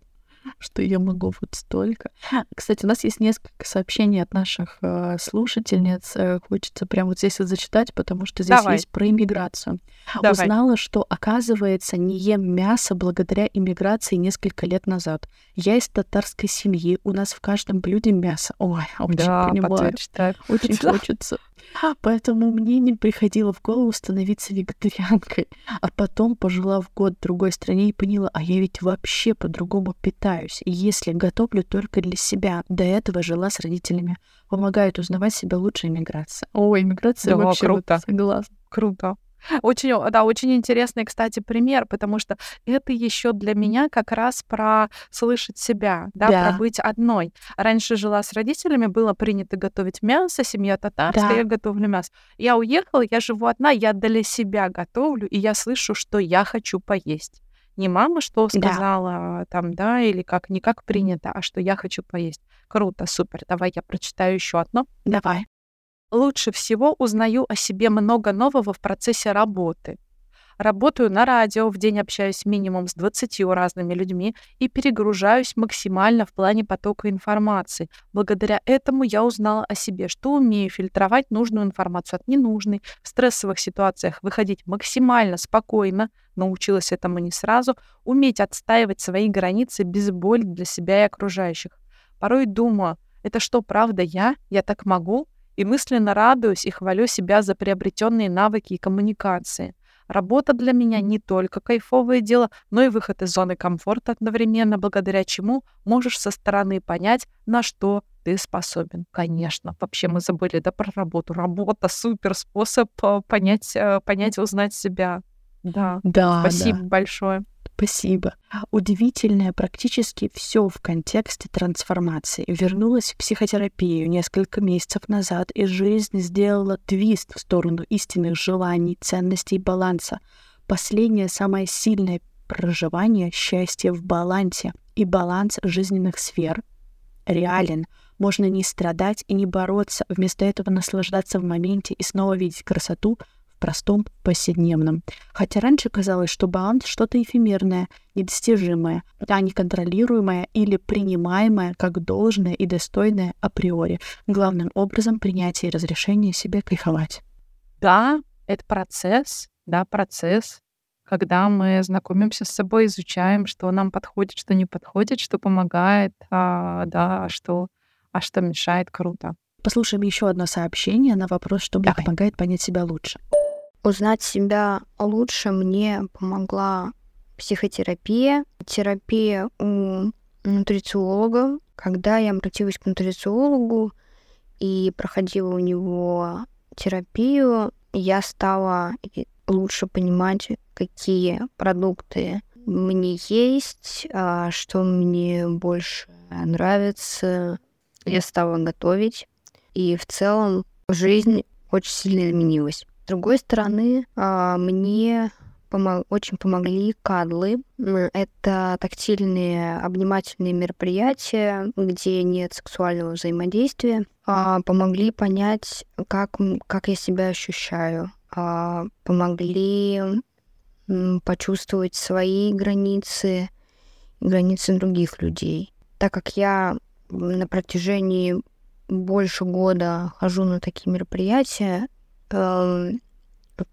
*laughs* что я могу вот столько. Кстати, у нас есть несколько сообщений от наших э, слушательниц. Э, хочется прямо вот здесь вот зачитать, потому что здесь Давай. есть про иммиграцию. Давай. Узнала, что, оказывается, не ем мясо благодаря иммиграции несколько лет назад. Я из татарской семьи, у нас в каждом блюде мясо. Ой, очень да, понимаю. Очень хочется. Поэтому мне не приходило в голову становиться вегетарианкой. А потом, пожила в год в другой стране, и поняла, а я ведь вообще по-другому питаюсь. И если готовлю только для себя, до этого жила с родителями. Помогает узнавать себя лучше иммиграция. О, иммиграция да, вообще круто. Вот, согласна. Круто. Очень, да, очень интересный, кстати, пример, потому что это еще для меня как раз про слышать себя, да, да. про быть одной. Раньше жила с родителями, было принято готовить мясо, семья татарская, да. я готовлю мясо. Я уехала, я живу одна, я для себя готовлю, и я слышу, что я хочу поесть. Не мама что сказала да. там, да, или как не как принято, а что я хочу поесть. Круто, супер. Давай я прочитаю еще одно. Давай. Лучше всего узнаю о себе много нового в процессе работы. Работаю на радио, в день общаюсь минимум с 20 разными людьми и перегружаюсь максимально в плане потока информации. Благодаря этому я узнала о себе, что умею фильтровать нужную информацию от ненужной, в стрессовых ситуациях выходить максимально спокойно, научилась этому не сразу, уметь отстаивать свои границы без боли для себя и окружающих. Порой думаю, это что, правда я? Я так могу? И мысленно радуюсь и хвалю себя за приобретенные навыки и коммуникации. Работа для меня не только кайфовое дело, но и выход из зоны комфорта одновременно, благодаря чему можешь со стороны понять, на что ты способен. Конечно, вообще мы забыли, да, про работу. Работа — супер способ э, понять, э, понять, узнать себя. Да. Да. Спасибо да. большое. Спасибо. Удивительное практически все в контексте трансформации. Вернулась в психотерапию несколько месяцев назад, и жизнь сделала твист в сторону истинных желаний, ценностей и баланса. Последнее самое сильное проживание счастья в балансе и баланс жизненных сфер реален. Можно не страдать и не бороться, вместо этого наслаждаться в моменте и снова видеть красоту простом, повседневном. Хотя раньше казалось, что баланс что-то эфемерное, недостижимое, а неконтролируемое или принимаемое как должное и достойное априори. Главным образом принятие и разрешение себе кайфовать. Да, это процесс, да, процесс, когда мы знакомимся с собой, изучаем, что нам подходит, что не подходит, что помогает, а, да, а что, а что мешает, круто. Послушаем еще одно сообщение на вопрос, что мне помогает понять себя лучше. Узнать себя лучше мне помогла психотерапия, терапия у нутрициолога. Когда я обратилась к нутрициологу и проходила у него терапию, я стала лучше понимать, какие продукты мне есть, а, что мне больше нравится. Я стала готовить, и в целом жизнь очень сильно изменилась. С другой стороны, а, мне очень помогли кадлы. Это тактильные обнимательные мероприятия, где нет сексуального взаимодействия. А, помогли понять, как, как я себя ощущаю. А, помогли почувствовать свои границы границы других людей. Так как я на протяжении больше года хожу на такие мероприятия,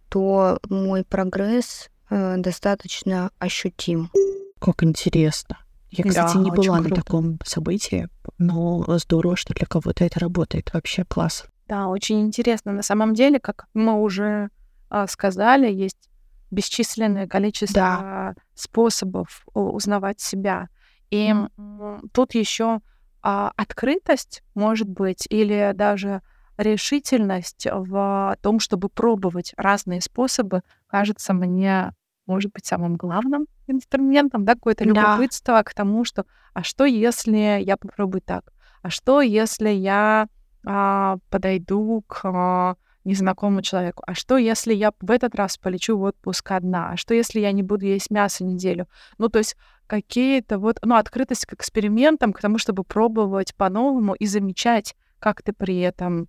то мой прогресс э, достаточно ощутим. Как интересно. Я, кстати, да, не была круто. на таком событии, но здорово, что для кого-то это работает. Вообще класс. Да, очень интересно. На самом деле, как мы уже а, сказали, есть бесчисленное количество да. способов узнавать себя. И mm. тут еще а, открытость может быть, или даже решительность в том, чтобы пробовать разные способы, кажется мне, может быть, самым главным инструментом, да, какое-то любопытство да. к тому, что а что, если я попробую так? А что, если я а, подойду к а, незнакомому человеку? А что, если я в этот раз полечу в отпуск одна? А что, если я не буду есть мясо неделю? Ну, то есть какие-то вот, ну, открытость к экспериментам, к тому, чтобы пробовать по-новому и замечать, как ты при этом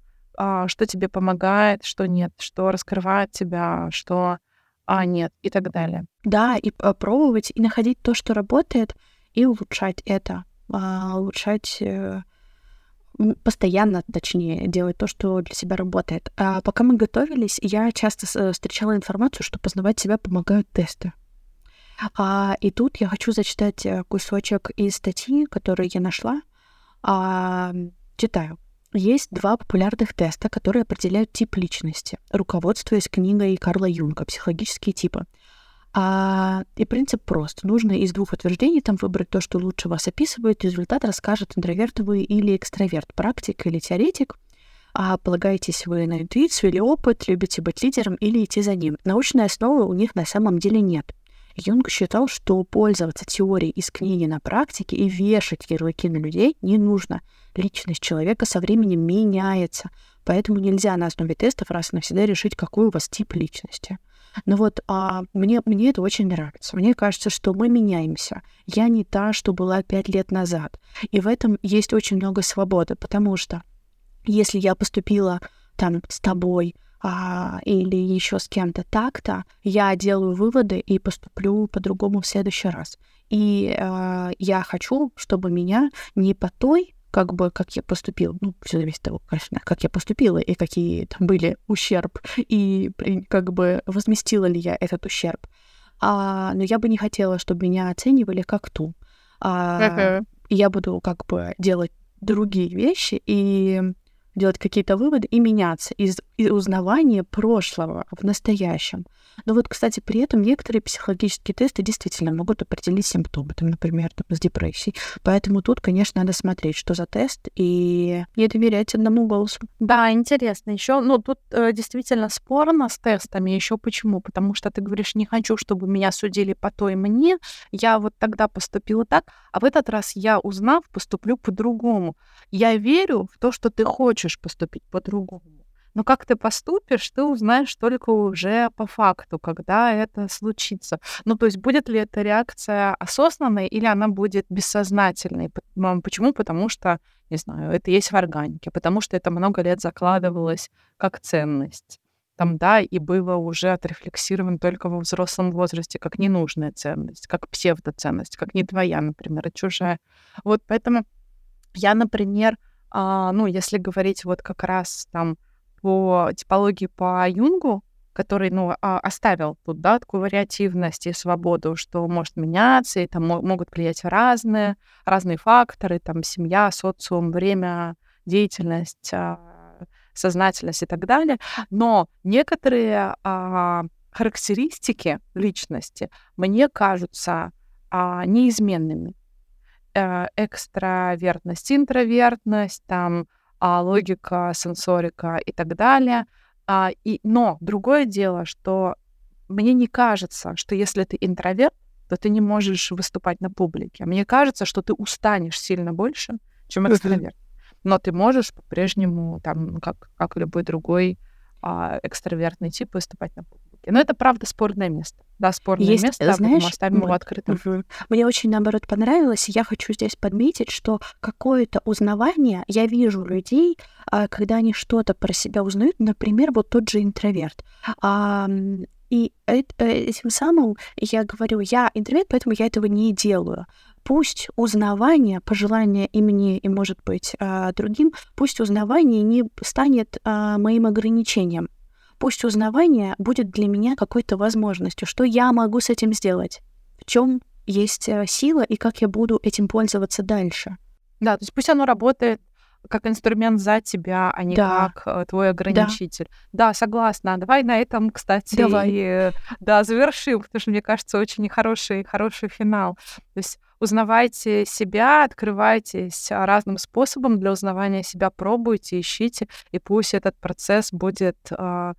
что тебе помогает, что нет, что раскрывает тебя, что а нет и так далее. Да, и пробовать, и находить то, что работает, и улучшать это, а, улучшать э, постоянно, точнее, делать то, что для себя работает. А пока мы готовились, я часто э, встречала информацию, что познавать себя помогают тесты. А, и тут я хочу зачитать э, кусочек из статьи, которую я нашла. А, читаю. Есть два популярных теста, которые определяют тип личности, руководствуясь книгой Карла Юнга «Психологические типы». А, и принцип прост. Нужно из двух утверждений там выбрать то, что лучше вас описывает. Результат расскажет, интроверт вы или экстраверт, практик или теоретик. А полагаетесь вы на интуицию или опыт, любите быть лидером или идти за ним. Научной основы у них на самом деле нет. Юнг считал, что пользоваться теорией из книги на практике и вешать ярлыки на людей не нужно. Личность человека со временем меняется, поэтому нельзя на основе тестов раз и навсегда решить, какой у вас тип личности. Но вот а, мне, мне это очень нравится. Мне кажется, что мы меняемся. Я не та, что была пять лет назад. И в этом есть очень много свободы, потому что если я поступила там с тобой а, или еще с кем-то так-то, я делаю выводы и поступлю по-другому в следующий раз. И а, я хочу, чтобы меня не по той как бы, как я поступила. Ну, все зависит от того, конечно, как я поступила и какие там были ущерб, и как бы возместила ли я этот ущерб. А, но я бы не хотела, чтобы меня оценивали как ту. А, uh-huh. Я буду как бы делать другие вещи и делать какие-то выводы и меняться из, из узнавания прошлого в настоящем. Но вот, кстати, при этом некоторые психологические тесты действительно могут определить симптомы, там, например, там, с депрессией. Поэтому тут, конечно, надо смотреть, что за тест, и не доверять одному голосу. Да, интересно. Еще, ну, тут э, действительно спорно с тестами. Еще почему? Потому что ты говоришь, не хочу, чтобы меня судили по той мне. Я вот тогда поступила так, а в этот раз я, узнав, поступлю по-другому. Я верю в то, что ты хочешь поступить по-другому. Но как ты поступишь, ты узнаешь только уже по факту, когда это случится. Ну, то есть будет ли эта реакция осознанной или она будет бессознательной? Почему? Потому что, не знаю, это есть в органике, потому что это много лет закладывалось как ценность. Там, да, и было уже отрефлексировано только во взрослом возрасте как ненужная ценность, как псевдоценность, как не твоя, например, а чужая. Вот поэтому я, например, а, ну, если говорить вот как раз там по типологии по Юнгу, который, ну, а, оставил тут, да, такую вариативность и свободу, что может меняться, и там могут влиять разные, разные факторы, там, семья, социум, время, деятельность, а, сознательность и так далее. Но некоторые а, характеристики личности мне кажутся а, неизменными. Э, экстравертность, интровертность, там, а, логика, сенсорика и так далее. А, и, но другое дело, что мне не кажется, что если ты интроверт, то ты не можешь выступать на публике. Мне кажется, что ты устанешь сильно больше, чем экстраверт. Но ты можешь по-прежнему, там, как, как любой другой а, экстравертный тип, выступать на публике. Но это, правда, спорное место. Да, спорное Есть, место, знаешь, мы оставим его открытым. Угу. Мне очень, наоборот, понравилось. Я хочу здесь подметить, что какое-то узнавание я вижу людей, а, когда они что-то про себя узнают, например, вот тот же интроверт. И э, этим самым я говорю, я интроверт, поэтому я этого не делаю. Пусть узнавание, пожелание и мне, и, может быть, а, другим, пусть узнавание не станет а, моим ограничением пусть узнавание будет для меня какой-то возможностью, что я могу с этим сделать, в чем есть э, сила и как я буду этим пользоваться дальше. Да, то есть пусть оно работает как инструмент за тебя, а не да. как э, твой ограничитель. Да. да, согласна. Давай на этом, кстати, Давай. И, да, завершим, потому что мне кажется очень хороший, хороший финал. То есть узнавайте себя, открывайтесь разным способом для узнавания себя, пробуйте, ищите, и пусть этот процесс будет э,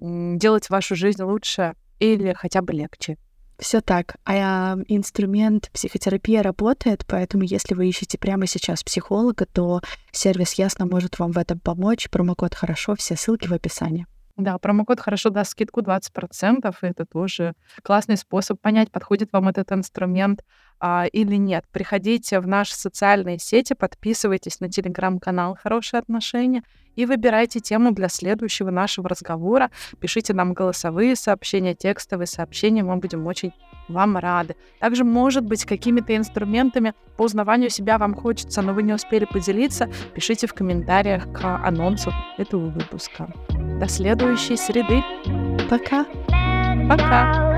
делать вашу жизнь лучше или хотя бы легче. Все так. А инструмент психотерапия работает, поэтому если вы ищете прямо сейчас психолога, то сервис Ясно может вам в этом помочь. Промокод «Хорошо», все ссылки в описании. Да, промокод хорошо даст скидку 20%, и это тоже классный способ понять, подходит вам этот инструмент а, или нет. Приходите в наши социальные сети, подписывайтесь на телеграм-канал «Хорошие отношения» и выбирайте тему для следующего нашего разговора. Пишите нам голосовые сообщения, текстовые сообщения, мы будем очень вам рады. Также, может быть, какими-то инструментами по узнаванию себя вам хочется, но вы не успели поделиться, пишите в комментариях к анонсу этого выпуска. До следующей среды. Пока. Пока.